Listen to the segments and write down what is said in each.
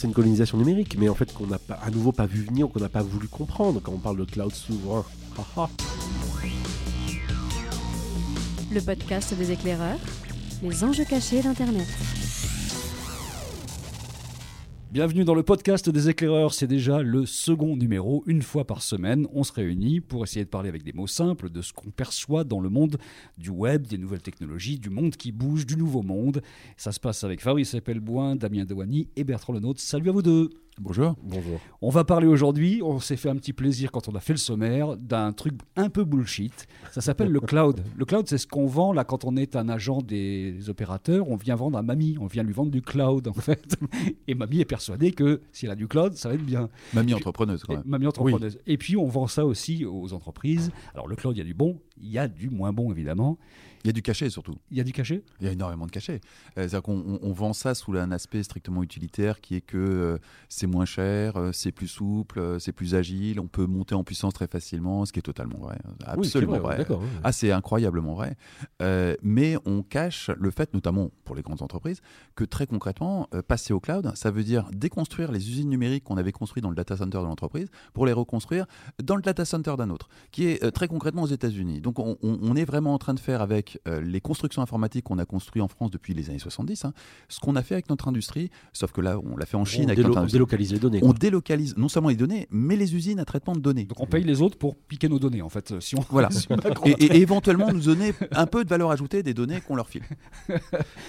c'est une colonisation numérique, mais en fait qu'on n'a pas, à nouveau pas vu venir, qu'on n'a pas voulu comprendre quand on parle de cloud souverain. Le podcast des éclaireurs, les enjeux cachés d'Internet. Bienvenue dans le podcast des éclaireurs, c'est déjà le second numéro. Une fois par semaine, on se réunit pour essayer de parler avec des mots simples de ce qu'on perçoit dans le monde du web, des nouvelles technologies, du monde qui bouge, du nouveau monde. Ça se passe avec Fabrice Epelboin, Damien Dewani et Bertrand Lenôtre. Salut à vous deux Bonjour. Bonjour. On va parler aujourd'hui, on s'est fait un petit plaisir quand on a fait le sommaire, d'un truc un peu bullshit. Ça s'appelle le cloud. Le cloud, c'est ce qu'on vend là quand on est un agent des opérateurs. On vient vendre à mamie, on vient lui vendre du cloud en fait. Et mamie est persuadée que si elle a du cloud, ça va être bien. Mamie entrepreneuse quand même. Mamie entrepreneuse. Et puis on vend ça aussi aux entreprises. Alors le cloud, il y a du bon, il y a du moins bon évidemment. Il y a du cachet surtout. Il y a du cachet? Il y a énormément de cachet. Euh, C'est-à-dire qu'on on vend ça sous un aspect strictement utilitaire qui est que euh, c'est moins cher, euh, c'est plus souple, c'est plus agile, on peut monter en puissance très facilement, ce qui est totalement vrai. Absolument oui, vrai. Ah, c'est incroyablement vrai. Mais on cache le fait, notamment pour les grandes entreprises, que très concrètement, passer au cloud, ça veut dire déconstruire les usines numériques qu'on avait construites dans le data center de l'entreprise pour les reconstruire dans le data center d'un autre, qui est très concrètement aux États-Unis. Donc on, on- on est vraiment en train de faire avec euh, les constructions informatiques qu'on a construites en France depuis les années 70, hein, ce qu'on a fait avec notre industrie, sauf que là, on l'a fait en Chine on, avec délo- notre on délocalise les données. On quoi. délocalise non seulement les données, mais les usines à traitement de données. Donc on paye les autres pour piquer nos données en fait. Si on... Voilà. si on a Et, et- et éventuellement nous donner un peu de valeur ajoutée des données qu'on leur file.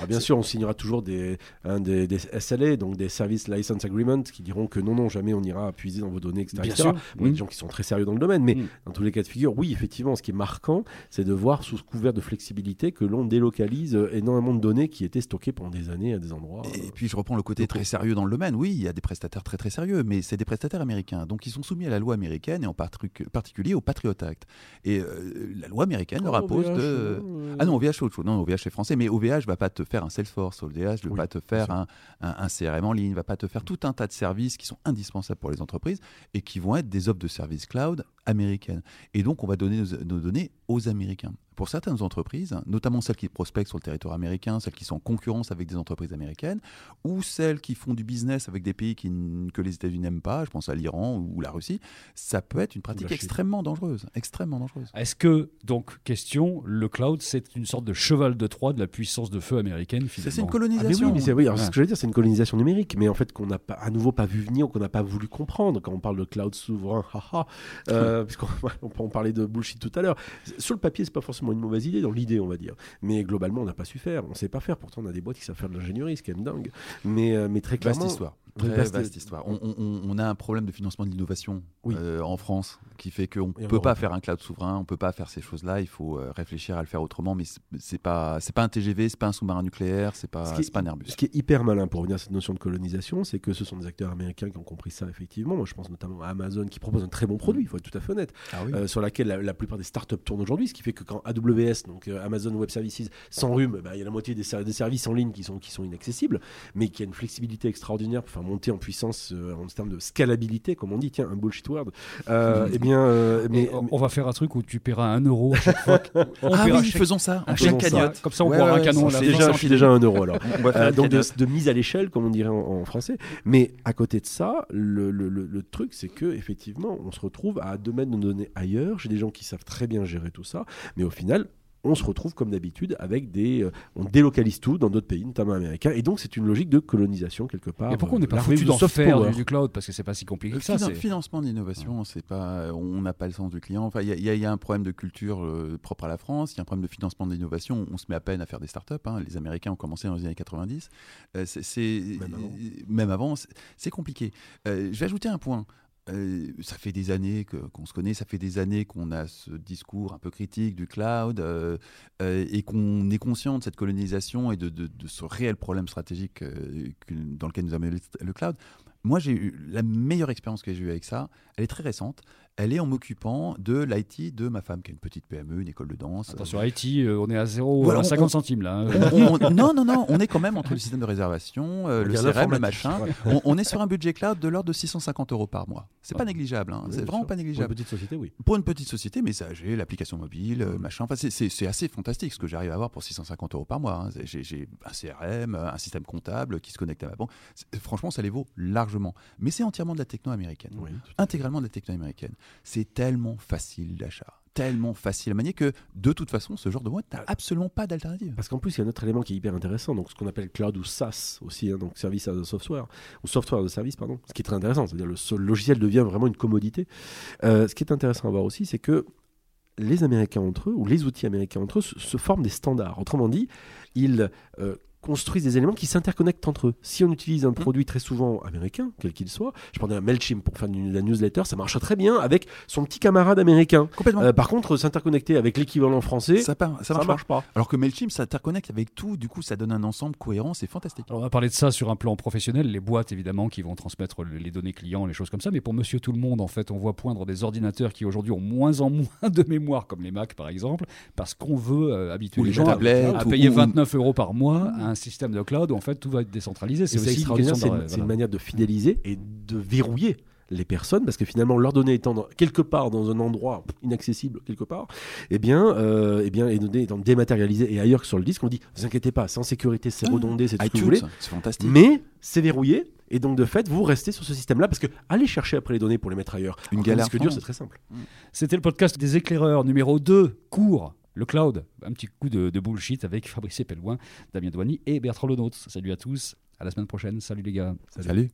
Ah, bien sûr, on signera toujours des, hein, des, des SLA, donc des Service License Agreement, qui diront que non, non, jamais on ira puiser dans vos données, etc. Bien etc. sûr. Bon, Il y a Mm. des gens qui sont très sérieux dans le domaine, mais Mm. dans tous les cas de figure, oui, effectivement, ce qui est marquant, c'est de voir sous couvert de flexibilité que l'on délocalise euh, énormément de données qui étaient stockées pendant des années à des endroits. euh, Et puis je reprends le côté très sérieux dans le domaine. Oui, il y a des prestataires très très sérieux, mais c'est des prestataires américains. Donc ils sont soumis à la loi américaine et en partic- particulier au Patriot Act. Et euh, la loi américaine leur Oh, impose OVH, de... euh, Ah non, OVH autre chose. Non, OVH c'est français, mais OVH va pas te faire un Salesforce, OVH ne va pas te faire un, un- un CRM en ligne, va pas te faire tout un tas de services qui sont indispensables pour les entreprises et qui vont être des offres de services cloud américaines. Et donc on va donner nos, nos données aux Américains. Pour certaines entreprises, notamment celles qui prospectent sur le territoire américain, celles qui sont en concurrence avec des entreprises américaines, ou celles qui font du business avec des pays qui que les États-Unis n'aiment pas, je pense à l'Iran ou la Russie, ça peut être une pratique extrêmement dangereuse, extrêmement dangereuse. Est-ce que, donc, question, le cloud, c'est une sorte de cheval de Troie de la puissance de feu américaine Ça, finalement? C'est une Ah, mais colonisation. oui, mais c'est oui, alors, Ouais. ce que je veux dire, c'est une colonisation numérique, mais en fait qu'on n'a pas, à nouveau pas vu venir, ou qu'on n'a pas voulu comprendre quand on parle de cloud souverain, haha, euh, puisqu'on on, on parlait de bullshit tout à l'heure. Sur le papier, c'est pas forcément une mauvaise idée, dans l'idée, on va dire, mais globalement, on n'a pas su faire, on sait pas faire. Pourtant, on a des boîtes qui savent faire de l'ingénierie, ce qui est dingue. Mais, euh, mais très Vaste clairement, histoire. Très vaste- vaste, histoire. On, on- on a un problème de financement de l'innovation Oui. euh, en France qui fait qu'on ne peut pas faire un cloud souverain, on peut pas faire ces choses-là. Il faut euh, réfléchir à le faire autrement. Mais c'est- pas c'est pas un TGV, c'est pas un sous-marin nucléaire, c'est pas Ce est- pas un Airbus. Ce qui est hyper malin pour revenir à cette notion de colonisation, c'est que ce sont des acteurs américains qui ont compris ça effectivement. Moi, je pense notamment à Amazon qui propose un très bon produit, il faut être tout à fait honnête, Ah oui. euh, sur laquelle la, la plupart des startups tournent aujourd'hui, ce qui fait que quand AWS, donc euh, Amazon Web Services, s'enrhume, bah, il y a la moitié des services en ligne qui sont, qui sont inaccessibles, mais qui a une flexibilité extraordinaire pour faire monter en puissance euh, en termes de scalabilité, comme on dit, tiens, un bullshit word. Euh, eh bien, euh, mais, Mais on, va faire un truc où tu paieras un euro à chaque fois. On ah oui, chaque- faisons ça. une ça. cagnotte. Comme ça, on Ouais, boira un canon déjà je suis déjà un euro alors. Euh, donc de, mise à l'échelle, comme on dirait en, en français. Mais à côté de ça, le, le- le- le truc, c'est que effectivement, on se retrouve à deux mètres de nos données ailleurs. J'ai des gens qui savent très bien gérer tout ça, mais au final. On se retrouve comme d'habitude avec des. euh, on délocalise tout dans d'autres pays, notamment américains. Et donc, c'est une logique de colonisation quelque part. Et pourquoi on n'est euh, pas foutu du d'en faire du, du cloud? Parce que c'est pas si compliqué Le que ça. c'est- financement d'innovation, c'est pas, on n'a pas le sens du client. Enfin, il y, a- y y un problème de culture euh, propre à la France. Il y a un problème de financement d'innovation. On se met à peine à faire des startups. hein. Les Américains ont commencé dans les années 90. Euh, c'est, c'est- Même avant. même avant, c'est, compliqué. Euh, je vais ajouter un point. Euh, ça fait des années qu'on se connaît, ça fait des années qu'on a ce discours un peu critique du cloud euh, euh, et qu'on est conscient de cette colonisation et de, ce réel problème stratégique que- dans lequel nous amène le, le cloud. Moi, j'ai eu la meilleure expérience que j'ai eue avec ça. Elle est très récente. Elle est en m'occupant de l'IT de ma femme, qui a une petite PME, une école de danse. Attention, IT, euh, on est à 0, Voilà, à on- 50 on- centimes là. hein. On- on- non, non, non, on est quand même entre le système de réservation, euh, le CRM, le machin. ouais. On, on est sur un budget cloud de l'ordre de 650 euros par mois. C'est pas négligeable, hein. Oui, c'est vraiment sûr. pas Pour une négligeable. petite société, oui. Pour une petite société, messager, l'application mobile, euh, machin. Enfin, c'est- c'est c'est assez fantastique ce que j'arrive à avoir pour 650 euros par mois. hein. J'ai j'ai un CRM, un système comptable qui se connecte à ma banque. C'est- Franchement, ça les vaut largement. Mais c'est entièrement de la techno américaine. Oui. Intégralement de la techno américaine. C'est tellement facile d'achat, tellement facile à manier que de toute façon, ce genre de boîte n'a absolument pas d'alternative. Parce qu'en plus, il y a un autre élément qui est hyper intéressant, donc ce qu'on appelle cloud ou SaaS aussi, hein, donc service as a software, ou software de service, pardon, ce qui est très intéressant, c'est-à-dire le logiciel devient vraiment une commodité. Euh, ce qui est intéressant à voir aussi, c'est que les Américains entre eux, ou les outils américains entre eux, se, se forment des standards. Autrement dit, ils euh, construisent des éléments qui s'interconnectent entre eux. Si on utilise un produit très souvent américain, quel qu'il soit, je prenais un MailChimp pour faire une- la newsletter, ça marche très bien avec son petit camarade américain. Complètement. Euh, par contre, s'interconnecter avec l'équivalent français, ça, ça marche, marche, pas. pas. Alors que Mailchimp, ça interconnecte avec tout. Du coup, ça donne un ensemble cohérent. C'est fantastique. Alors, on va parler de ça sur un plan professionnel, les boîtes évidemment qui vont transmettre le- les données clients, les choses comme ça. Mais pour monsieur tout le monde, en fait, on voit poindre des ordinateurs qui aujourd'hui ont moins en moins de mémoire, comme les Mac par exemple, parce qu'on veut euh, habituer Ou les les gens à- tablettes, à, ou- payer ou- 29 euros par mois à un système de cloud où en fait tout va être décentralisé. C'est aussi une question c'est de- une, c'est voilà. une manière de fidéliser et de verrouiller les personnes, parce que finalement, leurs données étant dans- quelque part dans un endroit inaccessible, quelque part, eh bien, euh, eh bien les données étant dématérialisées et ailleurs que sur le disque, on dit, vous inquiétez pas, c'est en sécurité, c'est Ah, redondé, c'est tout ce que vous voulez, c'est fantastique. mais c'est verrouillé, et donc de fait, vous restez sur ce système-là, parce que aller chercher après les données pour les mettre ailleurs, Une alors galère disque dur, sans c'est très simple. C'était le podcast des éclaireurs numéro 2, court. Le cloud, un petit coup de, bullshit avec Fabrice Pellouin, Damien Douany et Bertrand Lenôtre. Salut à tous, à la semaine prochaine. Salut les gars. Salut.